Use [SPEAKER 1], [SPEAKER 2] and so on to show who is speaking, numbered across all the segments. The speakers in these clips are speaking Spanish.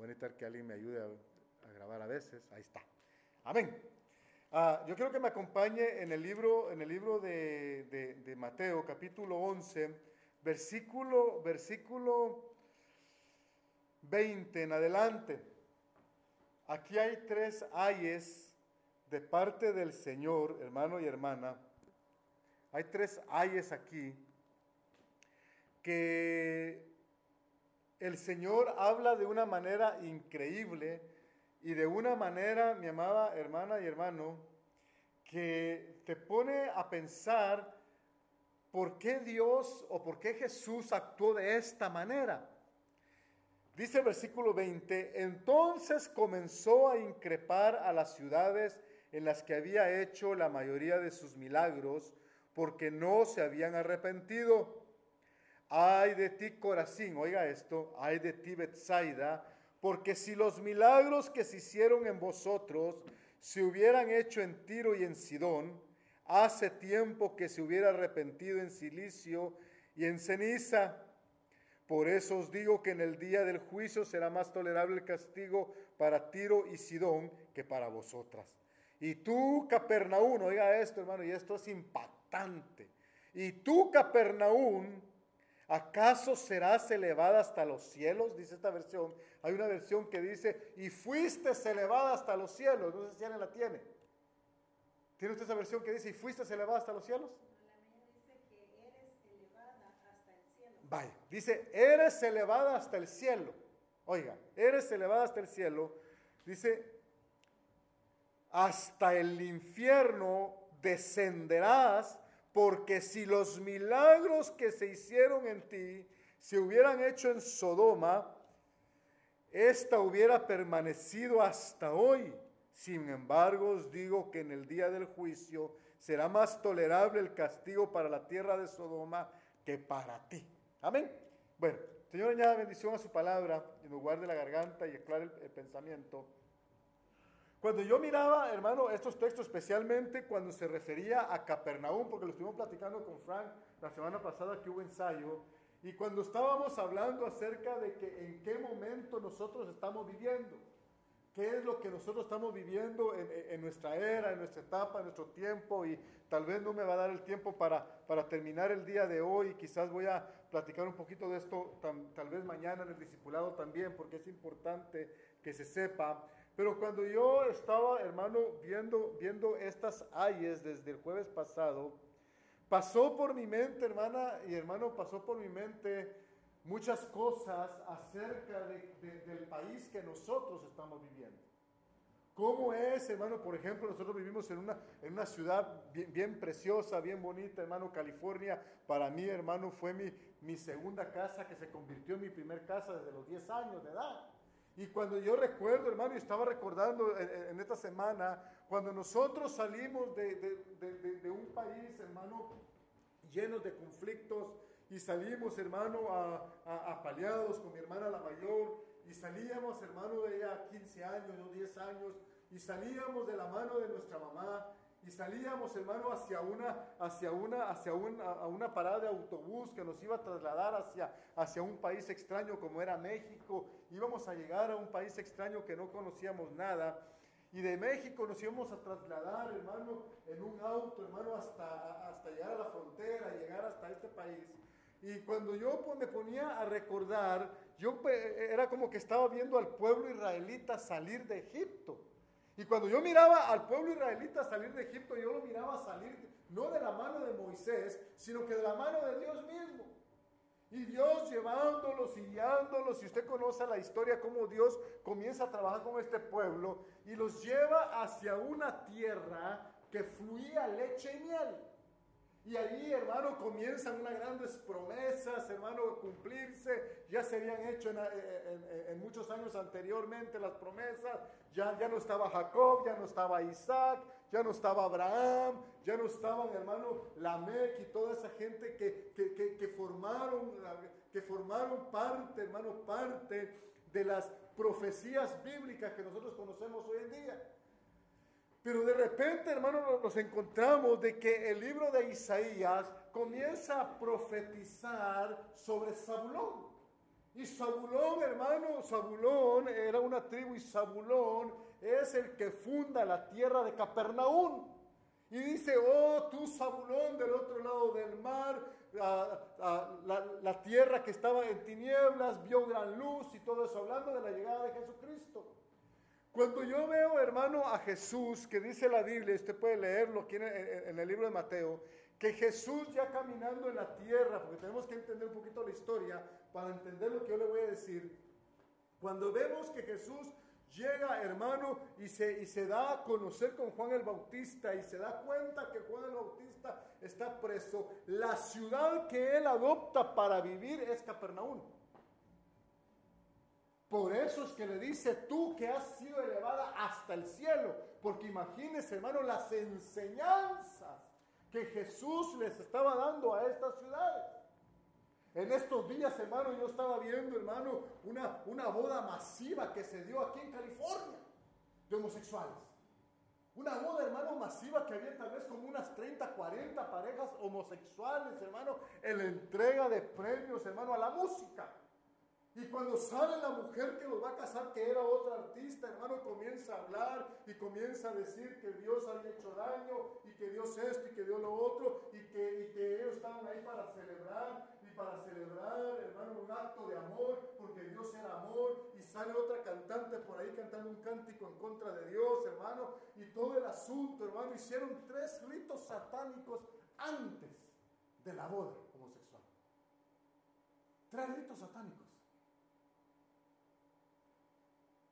[SPEAKER 1] Voy a necesitar que alguien me ayude a, grabar a veces. Ahí está. Amén. Ah, yo quiero que me acompañe en el libro, en el libro de, de Mateo, capítulo 11, versículo, versículo 20 en adelante. Aquí hay tres ayes de parte del Señor, hermano y hermana. Hay tres ayes aquí que el Señor habla de una manera increíble y de una manera, mi amada hermana y hermano, que te pone a pensar por qué Dios o por qué Jesús actuó de esta manera. Dice el versículo 20, entonces comenzó a increpar a las ciudades en las que había hecho la mayoría de sus milagros, porque no se habían arrepentido. Ay de ti, Corazín, oiga esto, ay de ti, Betsaida, porque si los milagros que se hicieron en vosotros se hubieran hecho en Tiro y en Sidón, hace tiempo que se hubiera arrepentido en silicio y en ceniza. Por eso os digo que en el día del juicio será más tolerable el castigo para Tiro y Sidón que para vosotras. Y tú, Capernaún, oiga esto, hermano, y esto es impactante. Y tú, Capernaún, ¿acaso serás elevada hasta los cielos? Dice esta versión. Hay una versión que dice, y fuiste elevada hasta los cielos. No sé si alguien la tiene. ¿Tiene usted esa versión que dice, y fuiste elevada hasta los cielos? Vaya, dice, eres elevada hasta el cielo. Oiga, eres elevada hasta el cielo. Dice, hasta el infierno descenderás, porque si los milagros que se hicieron en ti se hubieran hecho en Sodoma, esta hubiera permanecido hasta hoy. Sin embargo, os digo que en el día del juicio será más tolerable el castigo para la tierra de Sodoma que para ti. Amén. Bueno, Señor, añada bendición a su palabra y nos guarde la garganta y aclare el pensamiento. Cuando yo miraba, hermano, estos textos, especialmente cuando se refería a Capernaum, porque lo estuvimos platicando con Frank la semana pasada que hubo ensayo, y cuando estábamos hablando acerca de que en qué momento nosotros estamos viviendo, qué es lo que nosotros estamos viviendo en, nuestra era, en nuestra etapa, en nuestro tiempo, y tal vez no me va a dar el tiempo para, para terminar el día de hoy, quizás voy a platicar un poquito de esto tal vez mañana en el discipulado también, porque es importante que se sepa. Pero cuando yo estaba, hermano, viendo, viendo estas ayes desde el jueves pasado, pasó por mi mente, hermana y hermano, pasó por mi mente muchas cosas acerca del país que nosotros estamos viviendo. ¿Cómo es, hermano? Por ejemplo, nosotros vivimos en una, en una ciudad bien, bien, preciosa, bien bonita, hermano, California. Para mí, hermano, fue mi, mi segunda casa que se convirtió en mi primer casa desde los 10 años de edad. Y cuando yo recuerdo, hermano, y estaba recordando en, esta semana, cuando nosotros salimos de, de, de, un país, hermano, lleno de conflictos, y salimos, hermano, a, apaleados con mi hermana la mayor, y salíamos, hermano, de ella 15 años, o 10 años, y salíamos de la mano de nuestra mamá, y salíamos, hermano, hacia una, hacia una, hacia una, a una parada de autobús que nos iba a trasladar hacia, hacia un país extraño como era México. Íbamos a llegar a un país extraño que no conocíamos nada. Y de México nos íbamos a trasladar, hermano, en un auto, hermano, hasta, hasta llegar a la frontera, llegar hasta este país. Y cuando yo me ponía a recordar, yo era como que estaba viendo al pueblo israelita salir de Egipto. Y cuando yo miraba al pueblo israelita salir de Egipto, yo lo miraba salir no de la mano de Moisés, sino que de la mano de Dios mismo. Y Dios llevándolos y guiándolos, y usted conoce la historia, cómo Dios comienza a trabajar con este pueblo y los lleva hacia una tierra que fluía leche y miel. Y ahí, hermano, comienzan unas grandes promesas, hermano, a cumplirse. Ya se habían hecho en, muchos años anteriormente las promesas. Ya, ya no estaba Jacob, ya no estaba Isaac, ya no estaba Abraham, ya no estaban, hermano, Lamec y toda esa gente que, que, que, formaron, que formaron parte, hermano, parte de las profecías bíblicas que nosotros conocemos hoy en día. Pero de repente, hermano, nos encontramos de que el libro de Isaías comienza a profetizar sobre Zabulón. Y Zabulón, hermano, Zabulón era una tribu y Zabulón es el que funda la tierra de Capernaum. Y dice, oh, tú Zabulón del otro lado del mar, la, tierra que estaba en tinieblas vio gran luz y todo eso, hablando de la llegada de Jesucristo. Cuando yo veo, hermano, a Jesús, que dice la Biblia, usted puede leerlo aquí en el libro de Mateo, que Jesús ya caminando en la tierra, porque tenemos que entender un poquito la historia para entender lo que yo le voy a decir. Cuando vemos que Jesús llega, hermano, y se, y se da a conocer con Juan el Bautista y se da cuenta que Juan el Bautista está preso, la ciudad que él adopta para vivir es Capernaum. Por eso es que le dice tú que has sido elevada hasta el cielo, porque imagínese, hermano, las enseñanzas que Jesús les estaba dando a estas ciudades. En estos días, hermano, yo estaba viendo, hermano, una, una boda masiva que se dio aquí en California de homosexuales. Una boda, hermano, masiva que había tal vez como unas 30, 40 parejas homosexuales, hermano, en la entrega de premios, hermano, a la música. Y cuando sale la mujer que los va a casar, que era otra artista, hermano, comienza a hablar y comienza a decir que Dios había hecho daño y que Dios esto y que Dios lo otro y que, y que ellos estaban ahí para celebrar para celebrar, hermano, un acto de amor, porque Dios era amor y sale otra cantante por ahí cantando un cántico en contra de Dios, hermano, y todo el asunto, hermano, hicieron tres ritos satánicos antes de la boda homosexual. Tres ritos satánicos.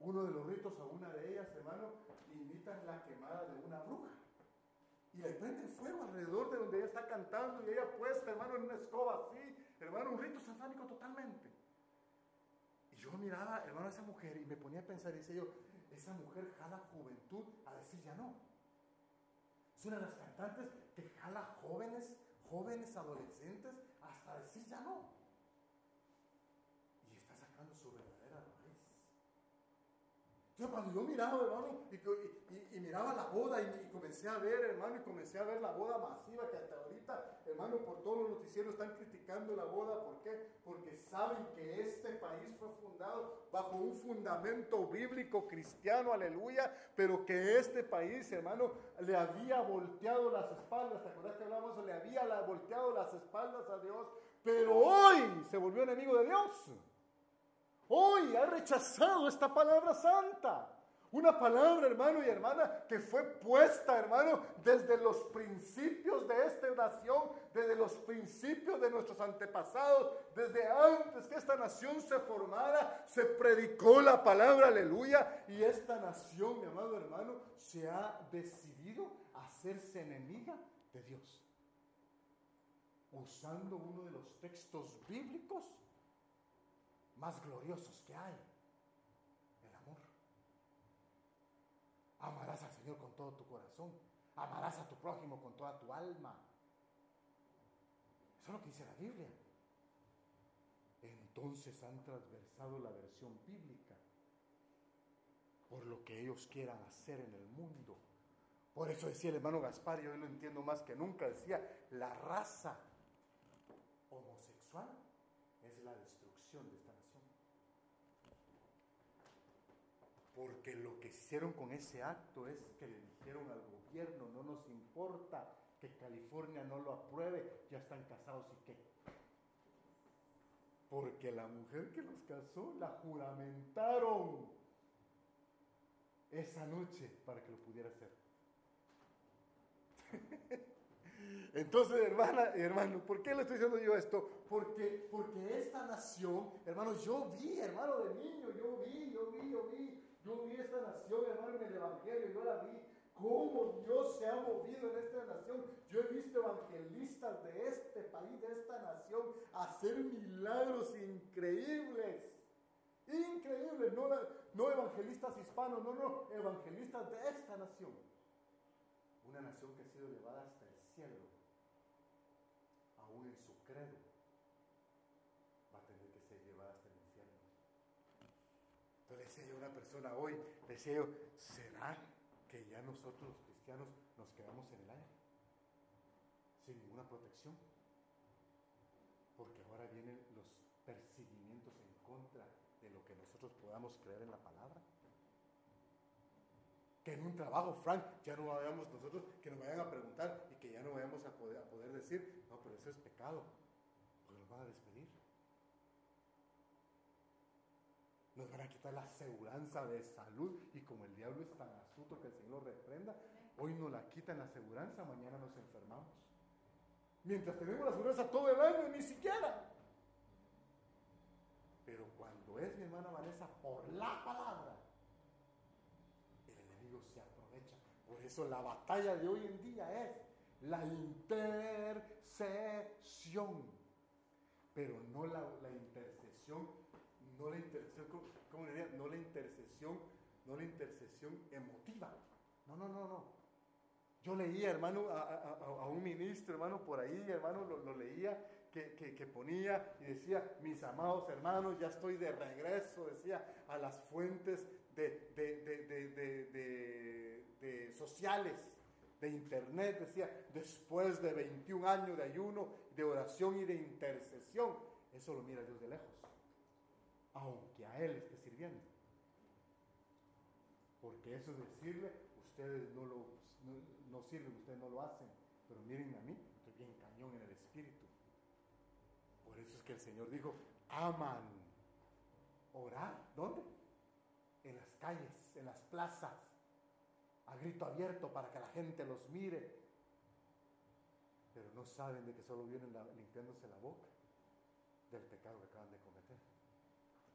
[SPEAKER 1] Uno de los ritos a una de ellas, hermano, invitan la quemada de una bruja. Y le prenden fuego alrededor de donde ella está cantando y ella puesta, hermano, en una escoba así. Hermano, un rito satánico totalmente. Y yo miraba, hermano, a esa mujer y me ponía a pensar, y dice yo, esa mujer jala juventud a decir ya no. Es una de las cantantes que jala jóvenes, jóvenes adolescentes hasta decir ya no. Cuando yo miraba, hermano, y, miraba la boda y, comencé a ver, hermano, y comencé a ver la boda masiva que hasta ahorita, hermano, por todos los noticieros están criticando la boda. ¿Por qué? Porque saben que este país fue fundado bajo un fundamento bíblico cristiano, aleluya, pero que este país, hermano, le había volteado las espaldas. ¿Te acuerdas que hablamos? Le había volteado las espaldas a Dios, pero hoy se volvió enemigo de Dios. Hoy ha rechazado esta palabra santa. Una palabra, hermano y hermana, que fue puesta, hermano, desde los principios de esta nación, desde los principios de nuestros antepasados, desde antes que esta nación se formara, se predicó la palabra, aleluya, y esta nación, mi amado hermano, se ha decidido hacerse enemiga de Dios. Usando uno de los textos bíblicos más gloriosos que hay. El amor. Amarás al Señor con todo tu corazón. Amarás a tu prójimo con toda tu alma. Eso es lo que dice la Biblia. Entonces han transversado la versión bíblica por lo que ellos quieran hacer en el mundo. Por eso decía el hermano Gaspar, yo lo entiendo más que nunca, decía, la raza homosexual es la destrucción de esta Porque lo que hicieron con ese acto es que le dijeron al gobierno, no nos importa que California no lo apruebe, ya están casados y qué. Porque la mujer que los casó la juramentaron esa noche para que lo pudiera hacer. Entonces, hermana y hermano, ¿por qué le estoy diciendo yo esto? Porque, porque esta nación, hermano, yo vi, hermano de niño, yo vi, yo vi, yo vi yo vi esta nación, hermano, en el Evangelio, yo la vi cómo Dios se ha movido en esta nación. Yo he visto evangelistas de este país, de esta nación, hacer milagros increíbles. Increíbles, no, no evangelistas hispanos, no, no, evangelistas de esta nación. Una nación que ha sido llevada hasta el cielo, aún en su credo decía yo a una persona hoy, yo, ¿será que ya nosotros los cristianos nos quedamos en el aire? Sin ninguna protección. Porque ahora vienen los perseguimientos en contra de lo que nosotros podamos creer en la palabra. Que en un trabajo, Frank, ya no vayamos nosotros, que nos vayan a preguntar y que ya no vayamos a poder, a poder decir, no, pero eso es pecado, porque nos van a despedir. Nos van a quitar la aseguranza de salud y como el diablo es tan astuto que el Señor reprenda, hoy nos la quitan la aseguranza, mañana nos enfermamos. Mientras tenemos la aseguranza todo el año, ni siquiera. Pero cuando es mi hermana Vanessa por la palabra, el enemigo se aprovecha. Por eso la batalla de hoy en día es la intercesión. Pero no la, la intercesión no la intercesión, ¿cómo diría? No la intercesión, no la intercesión emotiva. No, no, no, no. Yo leía, hermano, a, un ministro, hermano, por ahí, hermano, lo, leía, que, ponía y decía, mis amados hermanos, ya estoy de regreso, decía, a las fuentes de, de sociales, de internet, decía, después de 21 años de ayuno, de oración y de intercesión. Eso lo mira Dios de lejos aunque a Él esté sirviendo. Porque eso es decirle, ustedes no, lo, no, sirven, ustedes no lo hacen, pero miren a mí, estoy bien cañón en el espíritu. Por eso es que el Señor dijo, aman orar, ¿dónde? En las calles, en las plazas, a grito abierto para que la gente los mire, pero no saben de que solo vienen limpiándose la boca del pecado que acaban de cometer.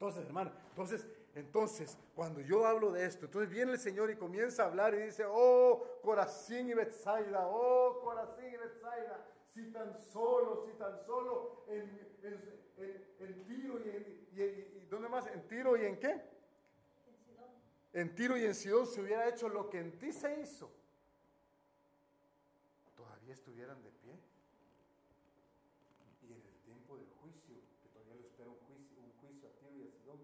[SPEAKER 1] Entonces, hermano, entonces, entonces, cuando yo hablo de esto, entonces viene el Señor y comienza a hablar y dice, oh, Corazín y Betsaida, oh, Corazín y Betsaida, si tan solo, si tan solo en, en, Tiro y en, y, ¿dónde más? ¿En Tiro y en qué? En. En Tiro y en Sidón se hubiera hecho lo que en ti se hizo, todavía estuvieran de pie. Y en el tiempo del juicio, que todavía lo espera un juicio, un juicio a Tiro y a Sidón,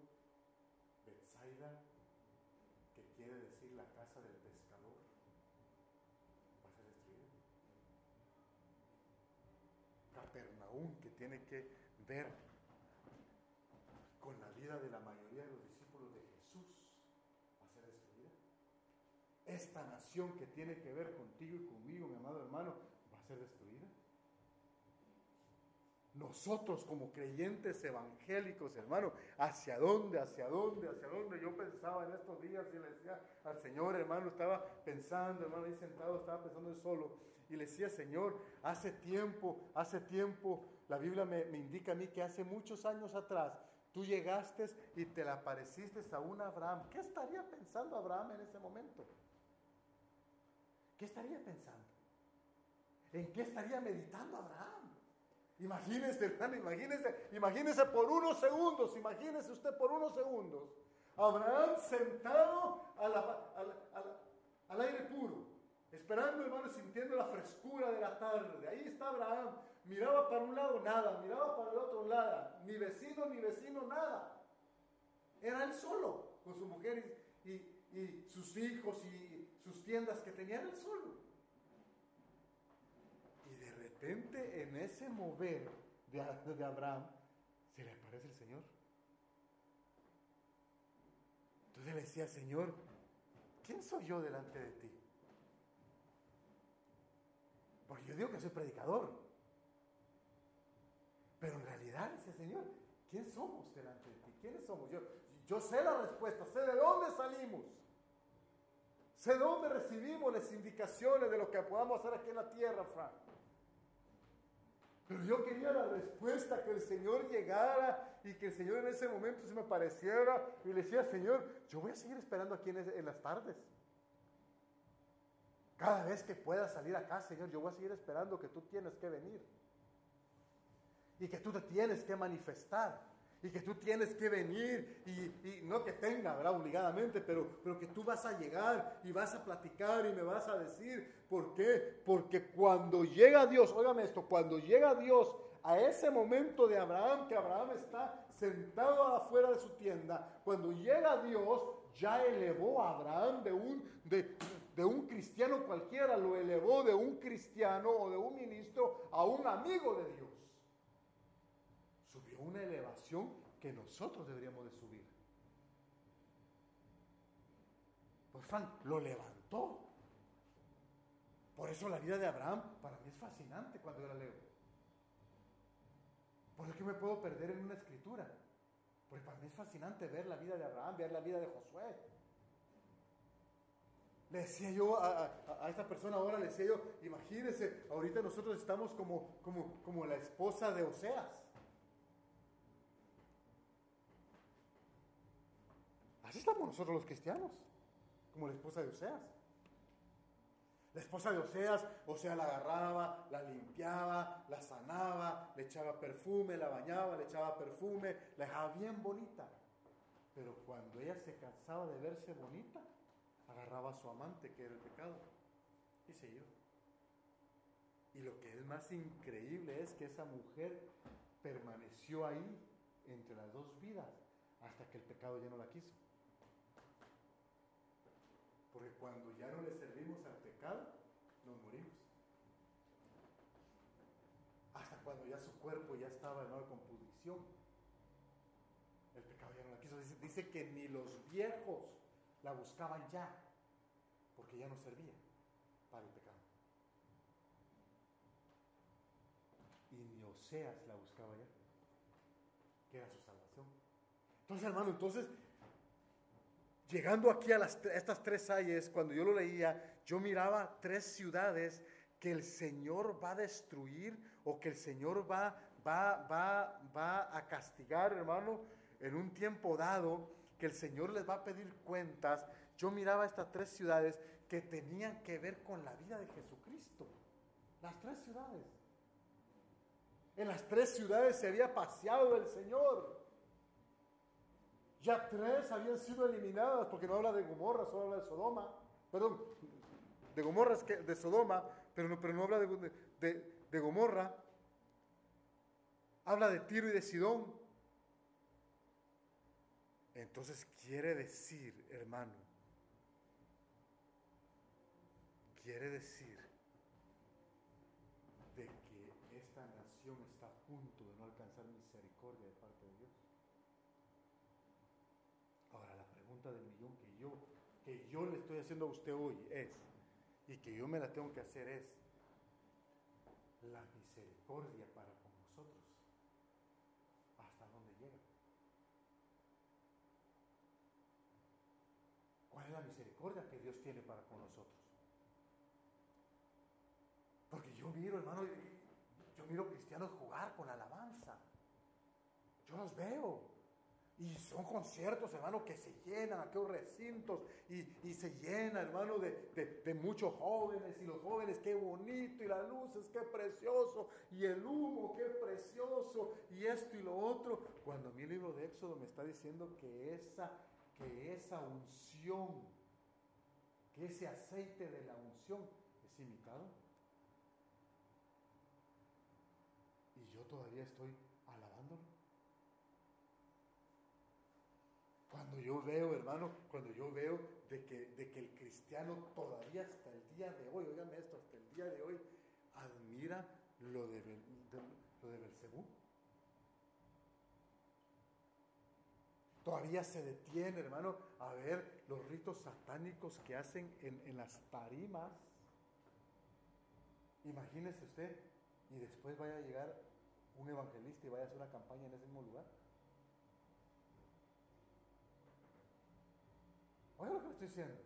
[SPEAKER 1] Betsaida, que quiere decir la casa del pescador, va a ser destruida. Capernaum, que ver con la vida de la mayoría de los discípulos de Jesús, va a ser destruida. Esta nación que tiene que ver contigo y conmigo, mi amado hermano, va a ser destruida. Nosotros como creyentes evangélicos, hermano, ¿hacia dónde? ¿Hacia dónde? ¿Hacia dónde? Yo pensaba en estos días y le decía al Señor, hermano, estaba pensando, hermano, ahí sentado, estaba pensando solo. Y le decía, Señor, hace tiempo, hace tiempo, la Biblia me, indica a mí que hace muchos años atrás, tú llegaste y te le apareciste a un Abraham. ¿Qué estaría pensando Abraham en ese momento? ¿Qué estaría pensando? ¿En qué estaría meditando Abraham? Imagínese, hermano, imagínese, imagínese por unos segundos, imagínese usted por unos segundos. Abraham sentado al aire puro, esperando, hermano, sintiendo la frescura de la tarde. Ahí está Abraham. Miraba para un lado, nada. Miraba para el otro lado, ni vecino, ni vecino, nada. Era él solo, con su mujer y, sus hijos y sus tiendas que tenían él solo. Y de repente en ese mover de, de Abraham se le aparece el Señor. Entonces le decía, Señor, ¿quién soy yo delante de ti? Porque yo digo que soy predicador. Pero en realidad dice, Señor, ¿quién somos delante de ti? ¿Quiénes somos? Yo, yo sé la respuesta, sé de dónde salimos. Sé de dónde recibimos las indicaciones de lo que podamos hacer aquí en la tierra, Frank. Pero yo quería la respuesta, que el Señor llegara y que el Señor en ese momento se me pareciera y le decía, Señor, yo voy a seguir esperando aquí en, en las tardes. Cada vez que pueda salir acá, Señor, yo voy a seguir esperando que tú tienes que venir. Y que tú te tienes que manifestar y que tú tienes que venir y, no que tenga, ¿verdad? Obligadamente, pero, pero que tú vas a llegar y vas a platicar y me vas a decir, ¿por qué? Porque cuando llega Dios, óigame esto, cuando llega Dios a ese momento de Abraham, que Abraham está sentado afuera de su tienda, cuando llega Dios, ya elevó a Abraham de un, de, de un cristiano cualquiera, lo elevó de un cristiano o de un ministro a un amigo de Dios subió una elevación que nosotros deberíamos de subir. Pues Frank lo levantó. Por eso la vida de Abraham para mí es fascinante cuando yo la leo. Por eso me puedo perder en una escritura. Porque para mí es fascinante ver la vida de Abraham, ver la vida de Josué. Le decía yo a, esta persona ahora, le decía yo, imagínese, ahorita nosotros estamos como, como, como la esposa de Oseas. Así estamos nosotros los cristianos, como la esposa de Oseas. La esposa de Oseas, Oseas la agarraba, la limpiaba, la sanaba, le echaba perfume, la bañaba, le echaba perfume, la dejaba bien bonita. Pero cuando ella se cansaba de verse bonita, agarraba a su amante, que era el pecado, y se iba. Y lo que es más increíble es que esa mujer permaneció ahí entre las dos vidas hasta que el pecado ya no la quiso. Porque cuando ya no le servimos al pecado, nos morimos. Hasta cuando ya su cuerpo ya estaba en con pudrición. El pecado ya no la quiso. Dice, que ni los viejos la buscaban ya, porque ya no servía para el pecado. Y ni Oseas la buscaba ya, que era su salvación. Entonces, hermano, entonces Llegando aquí a, estas tres ayes, cuando yo lo leía, yo miraba tres ciudades que el Señor va a destruir o que el Señor va, va, va, va a castigar, hermano, en un tiempo dado, que el Señor les va a pedir cuentas. Yo miraba estas tres ciudades que tenían que ver con la vida de Jesucristo. Las tres ciudades. En las tres ciudades se había paseado el Señor. Ya tres habían sido eliminadas porque no habla de Gomorra, solo habla de Sodoma. Perdón, de Gomorra es que de Sodoma, pero no, pero no habla de, de Gomorra. Habla de Tiro y de Sidón. Entonces quiere decir, hermano, quiere decir de que esta nación está a punto de no alcanzar misericordia de parte de Dios. del millón que yo, que yo le haciendo a usted hoy es, y que yo me la tengo que hacer es, la misericordia para con nosotros. ¿Hasta dónde llega? ¿Cuál es la misericordia que Dios tiene para con nosotros? Porque yo miro, hermano, yo miro cristianos jugar con alabanza. Yo los veo. Y son conciertos, hermano, que se llenan aquellos recintos y, se llena, hermano, de, muchos jóvenes. Y los jóvenes, qué bonito, y las luces, qué precioso, y el humo, qué precioso, y esto y lo otro. Cuando el libro de Éxodo me está diciendo que esa, que esa unción, que ese aceite de la unción es imitado. Y yo todavía estoy Cuando yo veo, hermano, cuando yo veo de que, de que el cristiano todavía hasta el día de hoy, oiganme esto, hasta el día de hoy, admira lo de, lo de Belcebú. Todavía se detiene, hermano, a ver los ritos satánicos que hacen en, en las tarimas. Imagínese usted, y después vaya a llegar un evangelista y vaya a hacer una campaña en ese mismo lugar. Oiga lo que le estoy diciendo.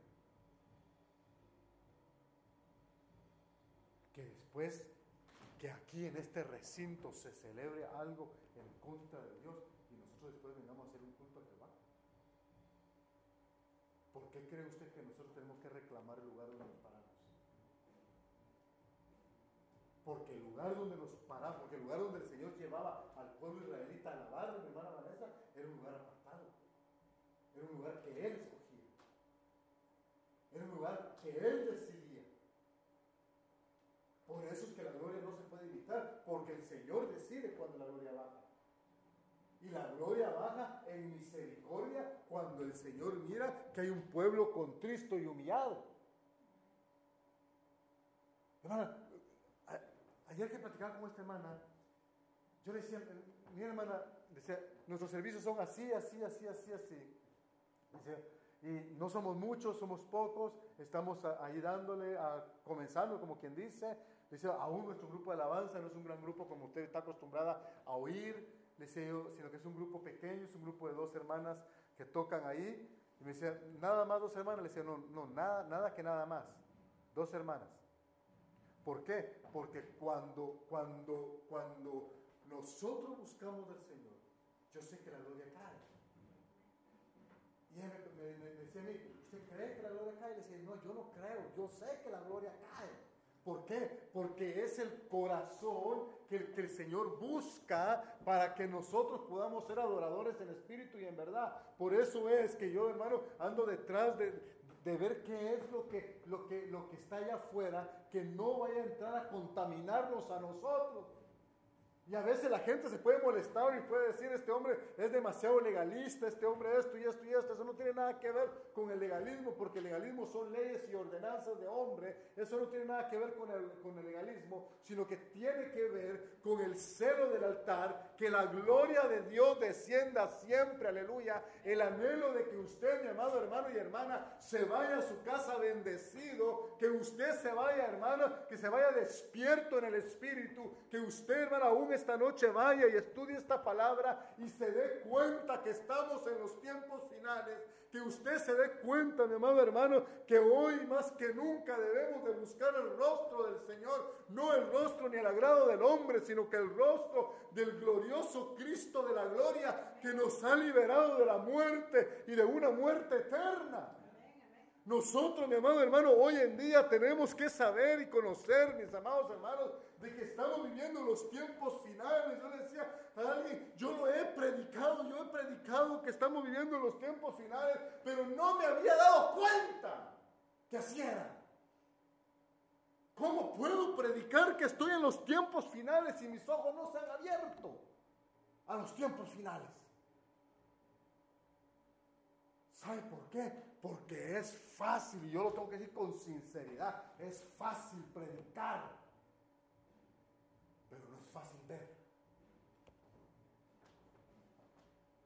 [SPEAKER 1] Que después que aquí en este recinto se celebre algo en contra de Dios y nosotros después vengamos a hacer un culto a Jehová. ¿Por qué cree usted que nosotros tenemos que reclamar el lugar donde nos paramos? Porque el lugar donde nos paramos, porque el lugar donde el Señor llevaba al pueblo israelita a alabar, mi hermana Vanessa, era un lugar apartado. Era un lugar que Él escogió. Era un lugar que Él decidía. Por eso es que la gloria no se puede evitar, porque el Señor decide cuando la gloria baja. Y la gloria baja en misericordia cuando el Señor mira que hay un pueblo contristo y humillado. Hermana, ayer que platicaba con esta hermana, yo le decía, mi hermana decía, nuestros servicios son así, así, así, así, así. Y no somos muchos, somos pocos, estamos ahí dándole, a, comenzando como quien dice, dice, aún nuestro grupo de alabanza no es un gran grupo como usted está acostumbrada a oír, sino que es un grupo pequeño, es un grupo de dos hermanas que tocan ahí. Y me decía, nada más dos hermanas. Le decía, no, no, nada, nada que nada más. Dos hermanas. ¿Por qué? Porque cuando, cuando, cuando nosotros buscamos del Señor, yo sé que la gloria cae. Y él me, decía a mí, ¿usted cree que la gloria cae? Y le decía, no, yo no creo, yo sé que la gloria cae. ¿Por qué? Porque es el corazón que, que, el Señor busca para que nosotros podamos ser adoradores en espíritu y en verdad. Por eso es que yo, hermano, ando detrás de, de ver qué es lo que, lo, que, lo que está allá afuera, que no vaya a entrar a contaminarnos a nosotros. Y a veces la gente se puede molestar y puede decir, este hombre es demasiado legalista, este hombre esto y esto y esto. Eso no tiene nada que ver con el legalismo, porque el legalismo son leyes y ordenanzas de hombre. Eso no tiene nada que ver con el, con el legalismo, sino que tiene que ver con el celo del altar, que la gloria de Dios descienda siempre, aleluya. El anhelo de que usted, mi amado hermano y hermana, se vaya a su casa bendecido, que usted se vaya, hermano, que se vaya despierto en el espíritu, que usted, hermano, aún esta noche vaya y estudie esta palabra y se dé cuenta que estamos en los tiempos finales, que usted se dé cuenta, mi amado hermano, que hoy más que nunca debemos de buscar el rostro del Señor, no el rostro ni el agrado del hombre, sino que el rostro del glorioso Cristo de la gloria que nos ha liberado de la muerte y de una muerte eterna. Nosotros, mi amado hermano, hoy en día tenemos que saber y conocer, mis amados hermanos, de que estamos viviendo los tiempos finales. Yo le decía a alguien, yo lo he predicado, yo he predicado que estamos viviendo los tiempos finales, pero no me había dado cuenta que así era. ¿Cómo puedo predicar que estoy en los tiempos finales si mis ojos no se han abierto a los tiempos finales? ¿Sabe por qué? Porque es fácil, y yo lo tengo que decir con sinceridad, es fácil predicar fácil ver.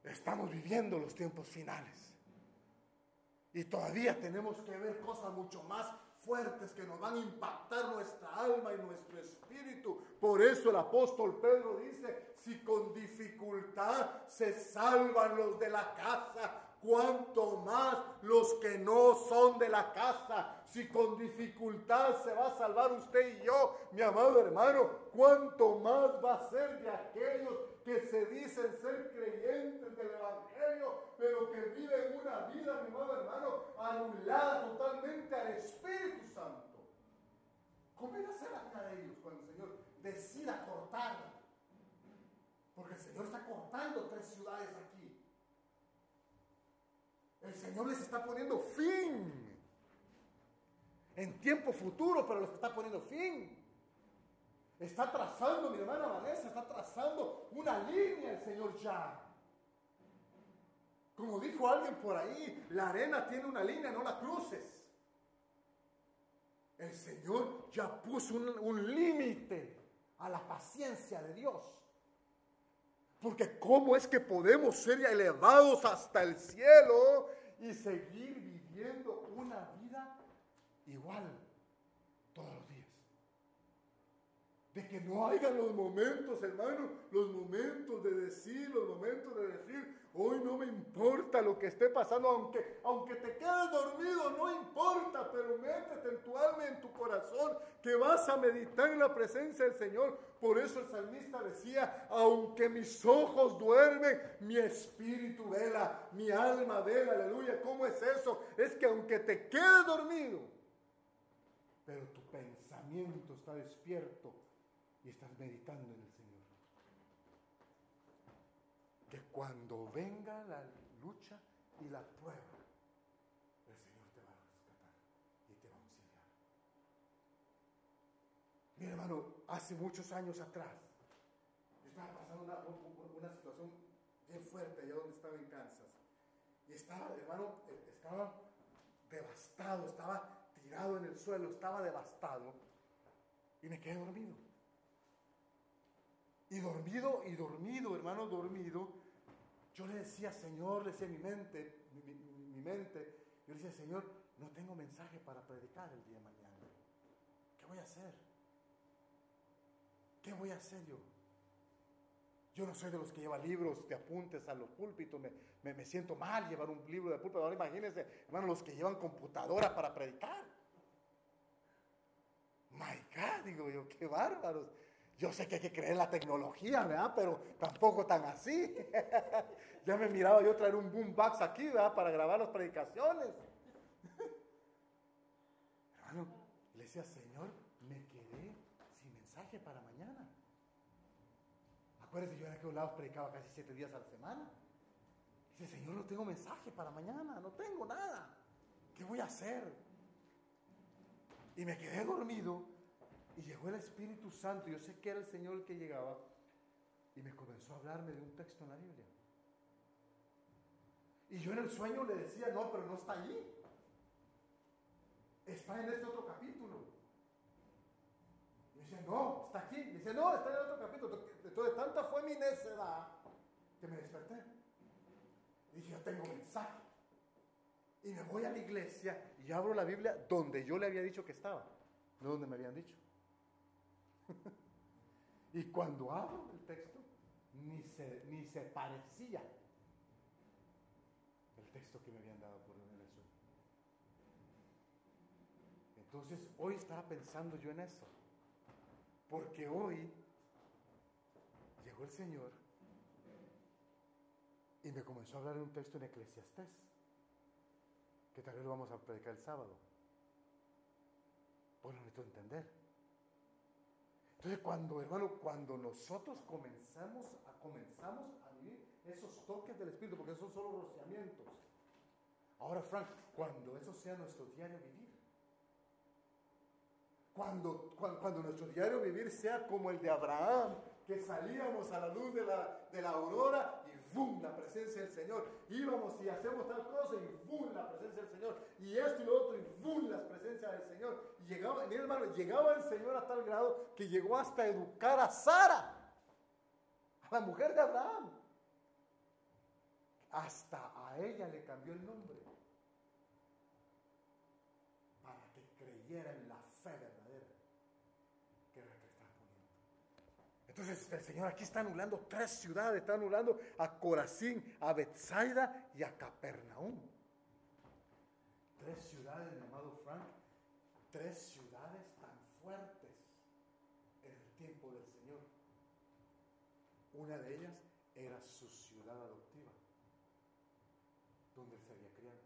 [SPEAKER 1] Estamos viviendo los tiempos finales. Y todavía tenemos que ver cosas mucho más fuertes que nos van a impactar nuestra alma y nuestro espíritu. Por eso el apóstol Pedro dice, si con dificultad se salvan los de la casa, cuanto más los que no son de la casa. Si con dificultad se va a salvar usted y yo, mi amado hermano, cuánto más va a ser de aquellos que se dicen ser creyentes del Evangelio, pero que viven una vida, mi amado hermano, anulada totalmente al Espíritu Santo. ¿Cómo va a ser acá de ellos cuando el Señor decida cortar? Porque el Señor está cortando tres ciudades aquí. El Señor les está poniendo fin. En tiempo futuro, pero les está poniendo fin. Está trazando, mi hermana Vanessa, está trazando una línea el Señor ya. Como dijo alguien por ahí, la arena tiene una línea, no la cruces. El Señor ya puso un, un límite a la paciencia de Dios. Porque ¿cómo es que podemos ser elevados hasta el cielo y seguir viviendo una vida igual todos los días? De que no haya los momentos, hermano, los momentos de decir, los momentos de decir, Hoy no me importa lo que esté pasando, aunque, aunque te quedes dormido, no importa, pero métete en tu alma y en tu corazón que vas a meditar en la presencia del Señor. Por eso el salmista decía, aunque mis ojos duermen, mi espíritu vela, mi alma vela, aleluya. ¿Cómo es eso? Es que aunque te quedes dormido, pero tu pensamiento está despierto y estás meditando en el que cuando venga la lucha y la prueba, el Señor te va a rescatar y te va a auxiliar. Mi hermano, hace muchos años atrás, yo estaba pasando una, una situación bien fuerte allá donde estaba en Kansas. Y estaba, hermano, eh, estaba devastado, estaba tirado en el suelo, estaba devastado. Y me quedé dormido. Y dormido, y dormido, hermano, dormido. Yo le decía, Señor, le decía mi mente, mi, mente, Yo le decía, Señor, no tengo mensaje para predicar el día de mañana. ¿Qué voy a hacer? ¿Qué voy a hacer yo? Yo no soy de los que lleva libros de apuntes a los púlpitos. Me, me, siento mal llevar un libro de púlpito. Ahora imagínense, hermano, los que llevan computadora para predicar. My God, digo yo, qué bárbaros. Yo sé que hay que creer en la tecnología, ¿verdad? Pero tampoco tan así. ya me miraba yo traer un boombox aquí, ¿verdad? Para grabar las predicaciones. Hermano, le decía, Señor, me quedé sin mensaje para mañana. Acuérdense, yo en aquellos lados predicaba casi siete días a la semana. Dice, Señor, no tengo mensaje para mañana, no tengo nada. ¿Qué voy a hacer? Y me quedé dormido y llegó el Espíritu Santo. Yo sé que era el Señor el que llegaba y me comenzó a hablarme de un texto en la Biblia. Y yo en el sueño le decía, no, pero no está allí. Está en este otro capítulo. Y decía, no, está aquí. Y dice, no, está en el otro capítulo. Entonces, tanta fue mi necedad que me desperté. Y dije, yo tengo mensaje. Y me voy a la iglesia y abro la Biblia donde yo le había dicho que estaba, no donde me habían dicho. y cuando abro el texto, ni se, ni se parecía el texto que me habían dado por el sueño. Entonces, hoy estaba pensando yo en eso. Porque hoy llegó el Señor y me comenzó a hablar de un texto en Eclesiastés, que tal vez lo vamos a predicar el sábado. Pues lo necesito entender. Cuando, hermano, cuando nosotros comenzamos a, comenzamos a vivir esos toques del Espíritu, porque esos son solo rociamientos. Ahora, Frank, cuando eso sea nuestro diario vivir, cuando, cuando, nuestro diario vivir sea como el de Abraham, que salíamos a la luz de la, de la aurora y ¡bum! la presencia del Señor. Íbamos y hacemos tal cosa y ¡bum! la presencia del Señor. Y esto y lo otro y ¡bum! la presencia del Señor. Y llegaba, mi hermano, llegaba el Señor a tal grado que llegó hasta educar a Sara, a la mujer de Abraham. Hasta a ella le cambió el nombre. Para que creyera en la fe verdadera que era la que estaba poniendo. Entonces el Señor aquí está anulando tres ciudades, está anulando a Corazín, a Bethsaida y a Capernaum. Tres ciudades, mi amado Frank, tres ciudades tan fuertes en el tiempo del Señor. Una de ellas era su ciudad adoptiva, donde él se había criado.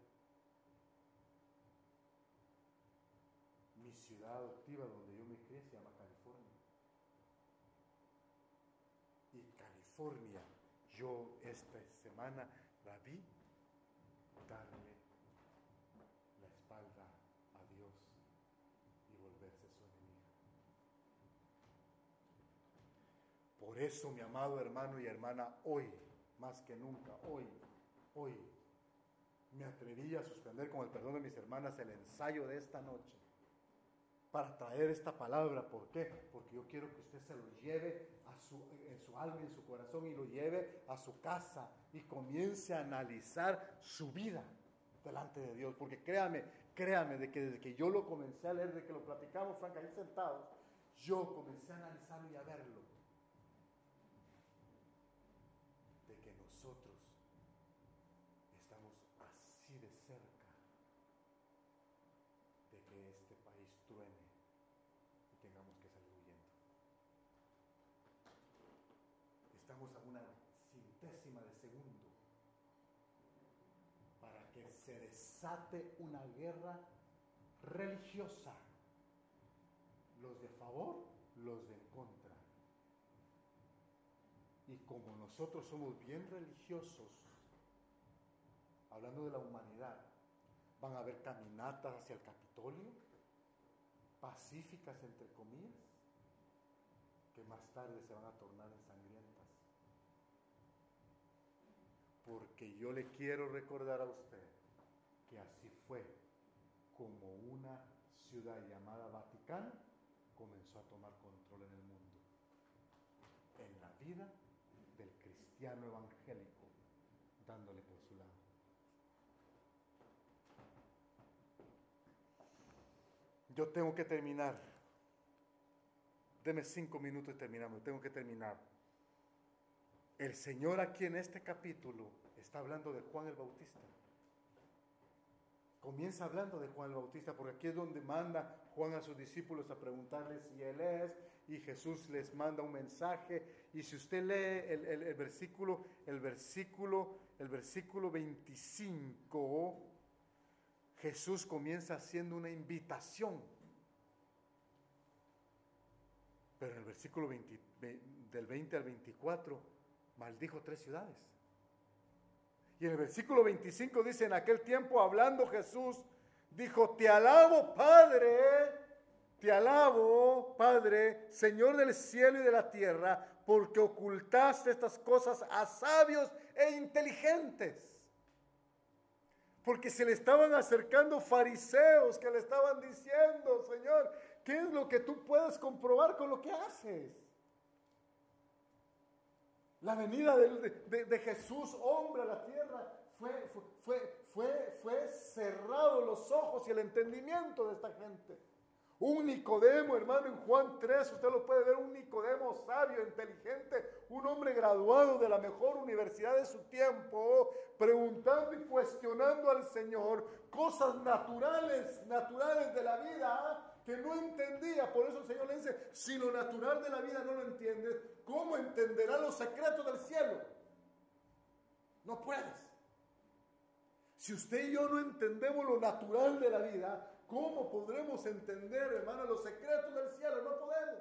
[SPEAKER 1] Mi ciudad adoptiva donde yo me crié se llama California. Y California, yo semana la darle la espalda a Dios y volverse su enemiga. Por eso, mi amado hermano y hermana, hoy, más que nunca, hoy, hoy, me atreví a suspender con el perdón de mis hermanas el ensayo de esta noche para traer esta palabra. ¿Por qué? Porque yo quiero que usted se lo lleve a su, en su alma en su corazón y lo lleve a su casa y comience a analizar su vida delante de Dios. Porque créame, créame, de que desde que yo lo comencé a leer, de que lo platicamos, Frank, ahí sentados, yo comencé a analizarlo y a verlo. De que nosotros estamos así de cerca de que este país truene y tengamos que salir huyendo. Estamos a una centésima de segundo para que se desate una guerra religiosa. Los de favor, los de en contra. Y como nosotros somos bien religiosos, hablando de la humanidad, van a haber caminatas hacia el Capitolio, pacíficas entre comillas, que más tarde se van a tornar en sangrientas. Porque yo le quiero recordar a usted que así fue como una ciudad llamada Vaticano comenzó a tomar control en el mundo, en la vida del cristiano evangélico, dándole por su lado. Yo tengo que terminar. Deme cinco minutos y terminamos. Tengo que terminar. El Señor aquí en este capítulo está hablando de Juan el Bautista. Comienza hablando de Juan el Bautista, porque aquí es donde manda Juan a sus discípulos a preguntarles si Él es, y Jesús les manda un mensaje. Y si usted lee el, el versículo, el versículo, el versículo 25, Jesús comienza haciendo una invitación. Pero en el versículo 20, del 20 al 24, maldijo tres ciudades. Y en el versículo 25 dice, en aquel tiempo hablando Jesús, dijo, te alabo Padre, te alabo Padre, Señor del cielo y de la tierra, porque ocultaste estas cosas a sabios e inteligentes porque se le estaban acercando fariseos que le estaban diciendo, Señor, ¿qué es lo que tú puedes comprobar con lo que haces? La venida de, Jesús, hombre, a la tierra, fue, fue, fue, fue cerrado los ojos y el entendimiento de esta gente. Un Nicodemo, hermano, en Juan 3, usted lo puede ver, un Nicodemo sabio, inteligente, un hombre graduado de la mejor universidad de su tiempo, preguntando y cuestionando al Señor cosas naturales, naturales de la vida que no entendía. Por eso el Señor le dice, si lo natural de la vida no lo entiendes, ¿cómo entenderás los secretos del cielo? No puedes. Si usted y yo no entendemos lo natural de la vida, ¿Cómo podremos entender, hermano, los secretos del cielo? No podemos.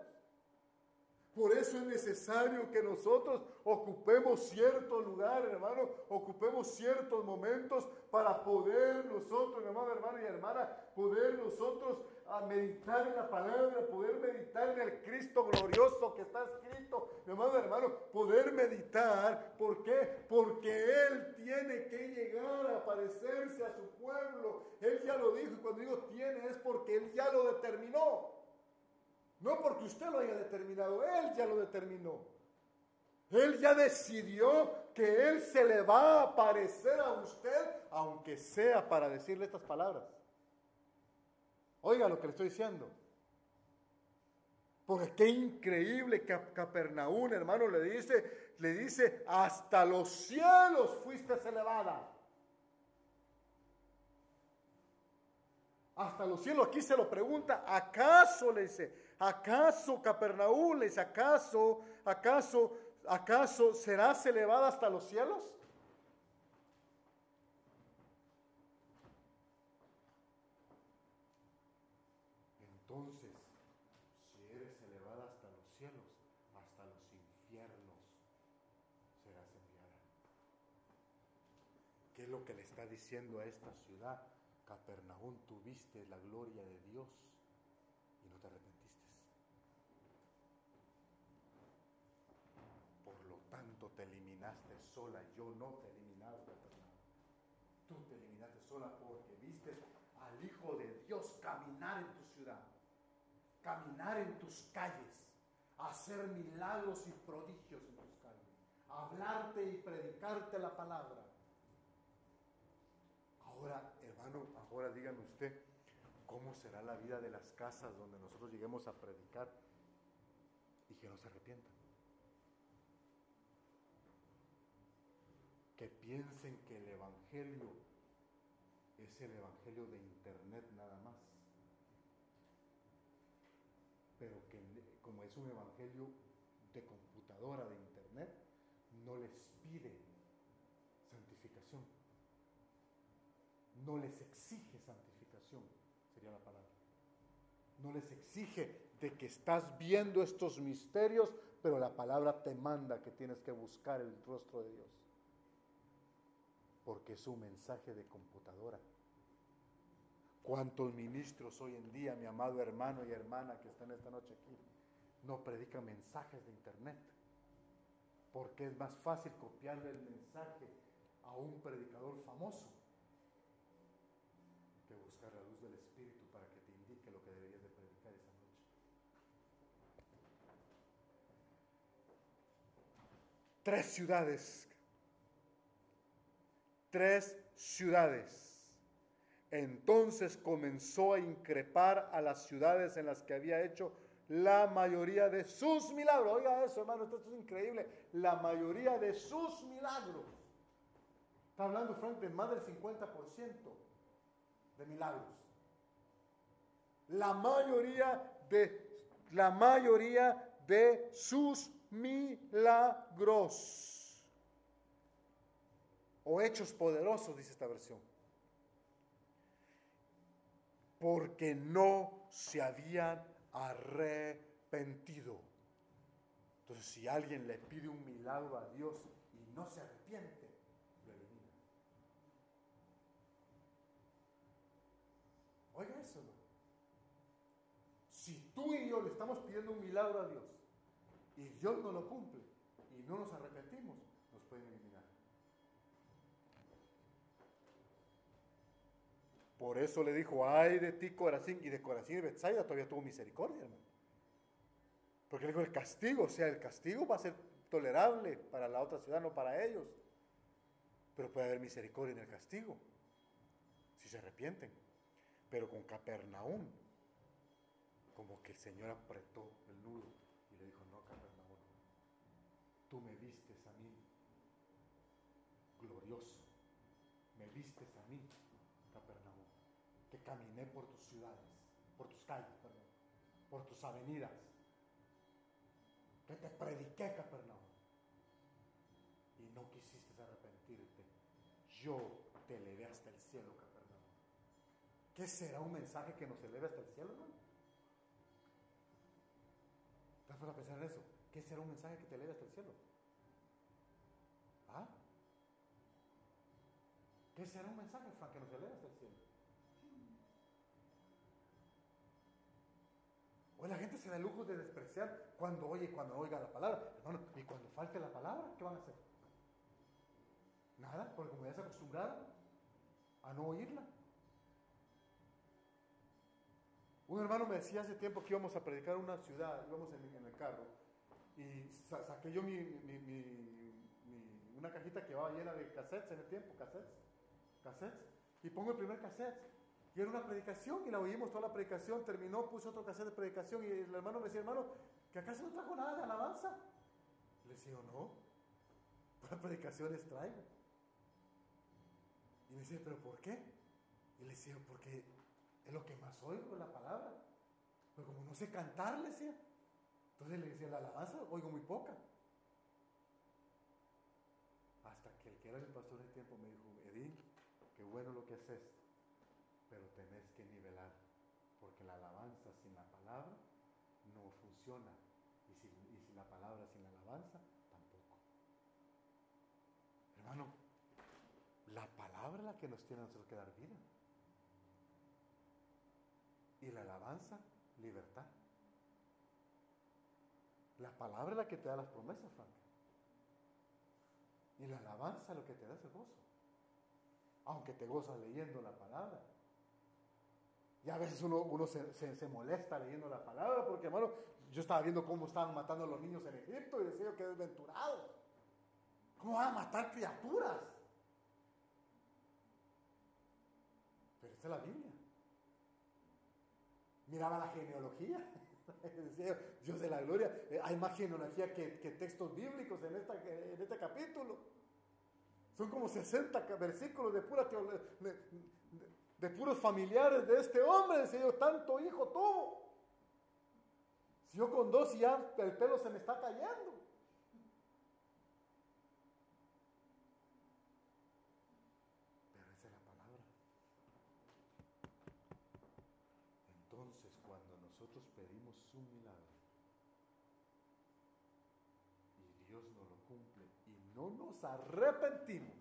[SPEAKER 1] Por eso es necesario que nosotros ocupemos cierto lugar, hermano, ocupemos ciertos momentos para poder nosotros, hermano, hermano y hermana, poder nosotros a meditar en la palabra, poder meditar en el Cristo glorioso que está escrito, hermano, hermano, poder meditar, ¿por qué? Porque Él tiene que llegar a parecerse a su pueblo. Él ya lo dijo, y cuando digo tiene es porque Él ya lo determinó. No porque usted lo haya determinado, Él ya lo determinó. Él ya decidió que Él se le va a parecer a usted, aunque sea para decirle estas palabras. Oiga lo que le estoy diciendo. Porque qué increíble que Capernaum, hermano, le dice, le dice, hasta los cielos fuiste elevada. Hasta los cielos, aquí se lo pregunta, ¿acaso le dice, acaso Capernaum le dice, acaso, acaso, acaso serás elevada hasta los cielos? Entonces, si eres elevada hasta los cielos, hasta los infiernos serás enviada. ¿Qué es lo que le está diciendo a esta ciudad? Capernaum, tuviste la gloria de Dios y no te arrepentiste. Por lo tanto, te eliminaste sola. Yo no te he eliminado, Capernaum. Tú te eliminaste sola porque viste al Hijo de Dios caminar en tu ciudad caminar en tus calles, hacer milagros y prodigios en tus calles, hablarte y predicarte la palabra. Ahora, hermano, ahora dígame usted, ¿cómo será la vida de las casas donde nosotros lleguemos a predicar y que no se arrepientan? Que piensen que el Evangelio es el Evangelio de Internet nada más pero que como es un evangelio de computadora, de internet, no les pide santificación. No les exige santificación, sería la palabra. No les exige de que estás viendo estos misterios, pero la palabra te manda que tienes que buscar el rostro de Dios. Porque es un mensaje de computadora. ¿Cuántos ministros hoy en día, mi amado hermano y hermana que están esta noche aquí, no predican mensajes de internet? Porque es más fácil copiarle el mensaje a un predicador famoso que buscar la luz del Espíritu para que te indique lo que deberías de predicar esa noche. Tres ciudades. Tres ciudades Entonces comenzó a increpar a las ciudades en las que había hecho la mayoría de sus milagros. Oiga eso, hermano, esto es increíble. La mayoría de sus milagros. Está hablando Frank de más del 50% de milagros. La mayoría de la mayoría de sus milagros o hechos poderosos, dice esta versión. Porque no se habían arrepentido. Entonces, si alguien le pide un milagro a Dios y no se arrepiente, lo elimina. Oiga eso. Si tú y yo le estamos pidiendo un milagro a Dios y Dios no lo cumple y no nos arrepentimos, nos pueden eliminar. Por eso le dijo, ay de ti Corazín, y de Corazín y Betsaida todavía tuvo misericordia, hermano. Porque le dijo, el castigo, o sea, el castigo va a ser tolerable para la otra ciudad, no para ellos. Pero puede haber misericordia en el castigo, si se arrepienten. Pero con Capernaum, como que el Señor apretó el nudo y le dijo, no, Capernaum, tú me vistes a mí glorioso, me vistes a mí, Capernaum, que caminé por tus ciudades, por tus calles, perdón, por tus avenidas, que te prediqué, Capernaum, y no quisiste arrepentirte. Yo te elevé hasta el cielo, Capernaum. ¿Qué será un mensaje que nos eleve hasta el cielo, hermano? ¿Estás a pensar en eso? ¿Qué será un mensaje que te eleve hasta el cielo? ¿Ah? ¿Qué será un mensaje, Frank, que nos eleve hasta el cielo? Hoy la gente se da el lujo de despreciar cuando oye, cuando oiga la palabra. Hermano, y cuando falte la palabra, ¿qué van a hacer? Nada, porque como ya se acostumbraron a no oírla. Un hermano me decía hace tiempo que íbamos a predicar una ciudad, íbamos en, el carro, y saqué yo mi, una cajita que va llena de cassettes en el tiempo, cassettes, cassettes, y pongo el primer cassette. Y era una predicación, y la oímos toda la predicación, terminó, puse otro cassette de predicación, y el hermano me decía, hermano, ¿que acaso no trajo nada de alabanza? Le decía, no, para predicaciones traigo. Y me decía, ¿pero por qué? Y le decía, porque es lo que más oigo, la palabra. Pero como no sé cantar, le decía. Entonces le decía, la alabanza oigo muy poca. Hasta que el que era el pastor del tiempo me dijo, Edith, qué bueno lo que haces, pero tenés que nivelar, porque la alabanza sin la palabra no funciona. Y sin, y la palabra sin la alabanza, tampoco. Hermano, la palabra es la que nos tiene a nosotros que dar vida. Y la alabanza, libertad. La palabra es la que te da las promesas, Frank. Y la alabanza es lo que te da ese gozo. Aunque te gozas leyendo la palabra. Y a veces uno, uno se, molesta leyendo la palabra, porque hermano, yo estaba viendo cómo estaban matando a los niños en Egipto y decía que desventurados. ¿Cómo van a matar criaturas? Pero esta es la Biblia miraba la genealogía. Dios de la gloria, eh, hay más genealogía que, textos bíblicos en, esta, en este capítulo. Son como 60 versículos de, pura de, puros familiares de este hombre. Decía yo, tanto hijo tuvo. Si yo con dos ya el pelo se me está cayendo. nosotros un milagro y Dios no lo cumple y no nos arrepentimos,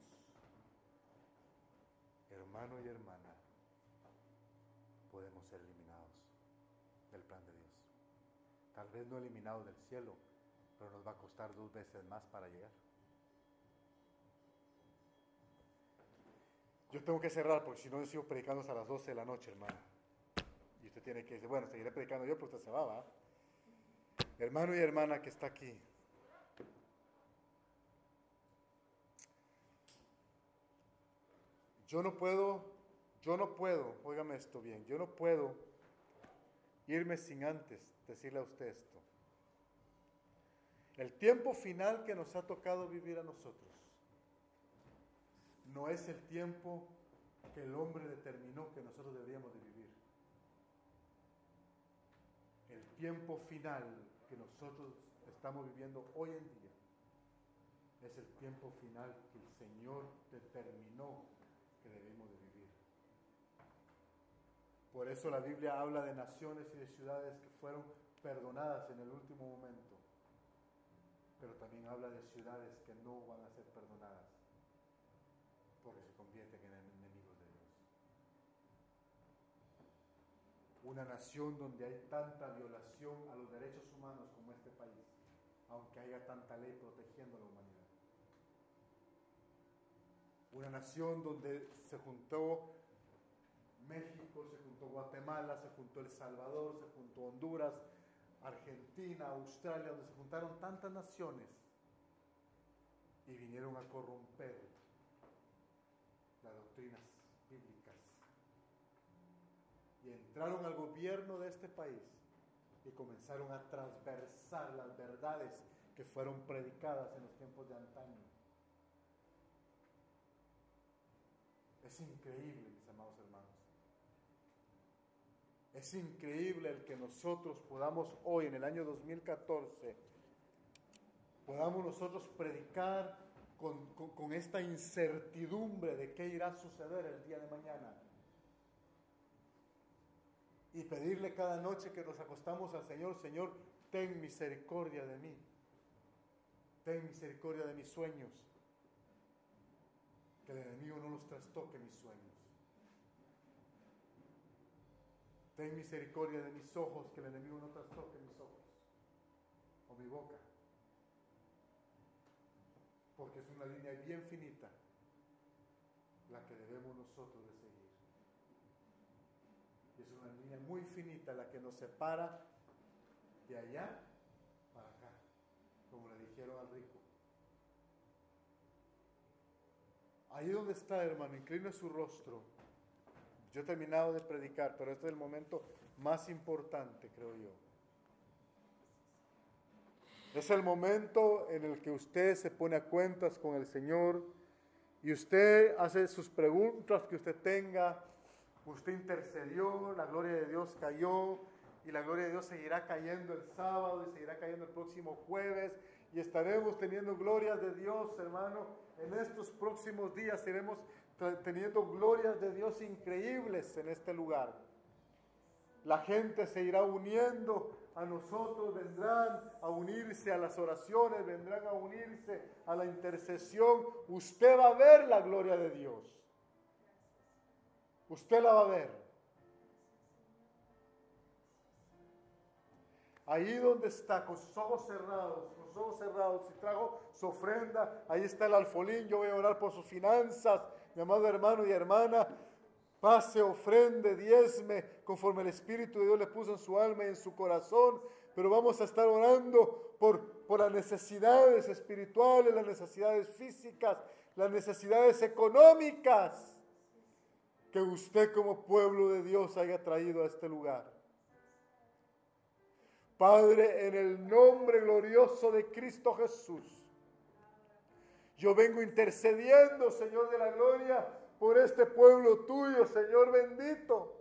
[SPEAKER 1] hermano y hermana, podemos ser eliminados del plan de Dios. Tal vez no eliminados del cielo, pero nos va a costar dos veces más para llegar. Yo tengo que cerrar porque si no, sigo predicando hasta las 12 de la noche, hermano. Tiene que decir, bueno, seguiré predicando yo, pero usted se va, ¿va? Hermano y hermana que está aquí. Yo no puedo yo no puedo, óigame esto bien, yo no puedo irme sin antes decirle a usted esto. El tiempo final que nos ha tocado vivir a nosotros no es el tiempo que el hombre determinó que nosotros deberíamos de vivir. El tiempo final que nosotros estamos viviendo hoy en día es el tiempo final que el Señor determinó que debemos de vivir. Por eso la Biblia habla de naciones y de ciudades que fueron perdonadas en el último momento, pero también habla de ciudades que no van a ser perdonadas porque se convierten en enemigos de Dios. Una nación donde hay tanta violación a los derechos humanos como este país, aunque haya tanta ley protegiendo a la humanidad. Una nación donde se juntó México, se juntó Guatemala, se juntó El Salvador, se juntó Honduras, Argentina, Australia, donde se juntaron tantas naciones y vinieron a corromper las doctrinas bíblicas. Y entraron al gobierno de este país y comenzaron a transversar las verdades que fueron predicadas en los tiempos de antaño. Es increíble, mis amados hermanos. Es increíble el que nosotros podamos hoy, en el año 2014, podamos nosotros predicar con, esta incertidumbre de qué irá a suceder el día de mañana. Y pedirle cada noche que nos acostamos al Señor, Señor, ten misericordia de mí. Ten misericordia de mis sueños. Que el enemigo no los trastoque mis sueños. Ten misericordia de mis ojos, que el enemigo no trastoque mis ojos o mi boca. Porque es una línea bien finita la que debemos nosotros muy finita la que nos separa de allá para acá, como le dijeron al rico. Ahí donde está, hermano, incline su rostro. Yo he terminado de predicar, pero este es el momento más importante, creo yo. Es el momento en el que usted se pone a cuentas con el Señor y usted hace sus preguntas que usted tenga. Usted intercedió, la gloria de Dios cayó y la gloria de Dios seguirá cayendo el sábado y seguirá cayendo el próximo jueves y estaremos teniendo glorias de Dios, hermano. En estos próximos días iremos teniendo glorias de Dios increíbles en este lugar. La gente se irá uniendo a nosotros, vendrán a unirse a las oraciones, vendrán a unirse a la intercesión. Usted va a ver la gloria de Dios. Usted la va a ver. Ahí donde está, con sus ojos cerrados, con sus ojos cerrados, si trajo su ofrenda, ahí está el alfolín, yo voy a orar por sus finanzas, mi amado hermano y hermana, pase, ofrende, diezme, conforme el Espíritu de Dios le puso en su alma y en su corazón, pero vamos a estar orando por, por las necesidades espirituales, las necesidades físicas, las necesidades económicas que usted como pueblo de Dios haya traído a este lugar. Padre, en el nombre glorioso de Cristo Jesús, yo vengo intercediendo, Señor de la Gloria, por este pueblo tuyo, Señor bendito.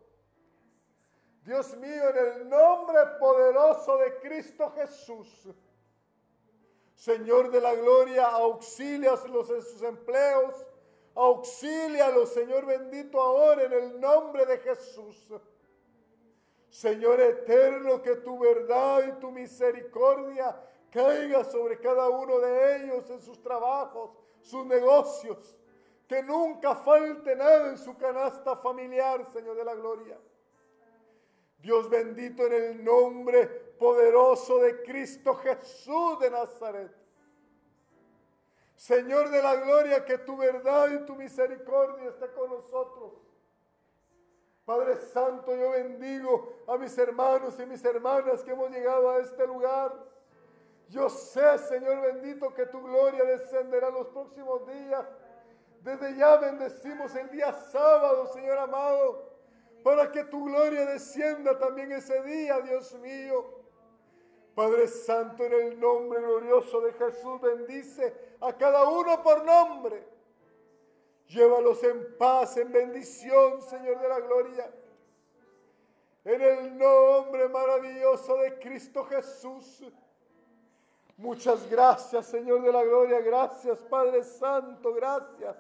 [SPEAKER 1] Dios mío, en el nombre poderoso de Cristo Jesús. Señor de la gloria, auxílialos en sus empleos. Auxílialos, Señor bendito, ahora en el nombre de Jesús. Señor eterno, que tu verdad y tu misericordia caiga sobre cada uno de ellos en sus trabajos, sus negocios. Que nunca falte nada en su canasta familiar, Señor de la gloria. Dios bendito en el nombre poderoso de Cristo Jesús de Nazaret. Señor de la gloria, que tu verdad y tu misericordia esté con nosotros. Padre Santo, yo bendigo a mis hermanos y mis hermanas que hemos llegado a este lugar. Yo sé, Señor bendito, que tu gloria descenderá en los próximos días. Desde ya bendecimos el día sábado, Señor amado, para que tu gloria descienda también ese día, Dios mío. Padre Santo, en el nombre glorioso de Jesús, bendice a cada uno por nombre. Llévalos en paz, en bendición, Señor de la gloria. En el nombre maravilloso de Cristo Jesús. Muchas gracias, Señor de la gloria. Gracias, Padre Santo. Gracias.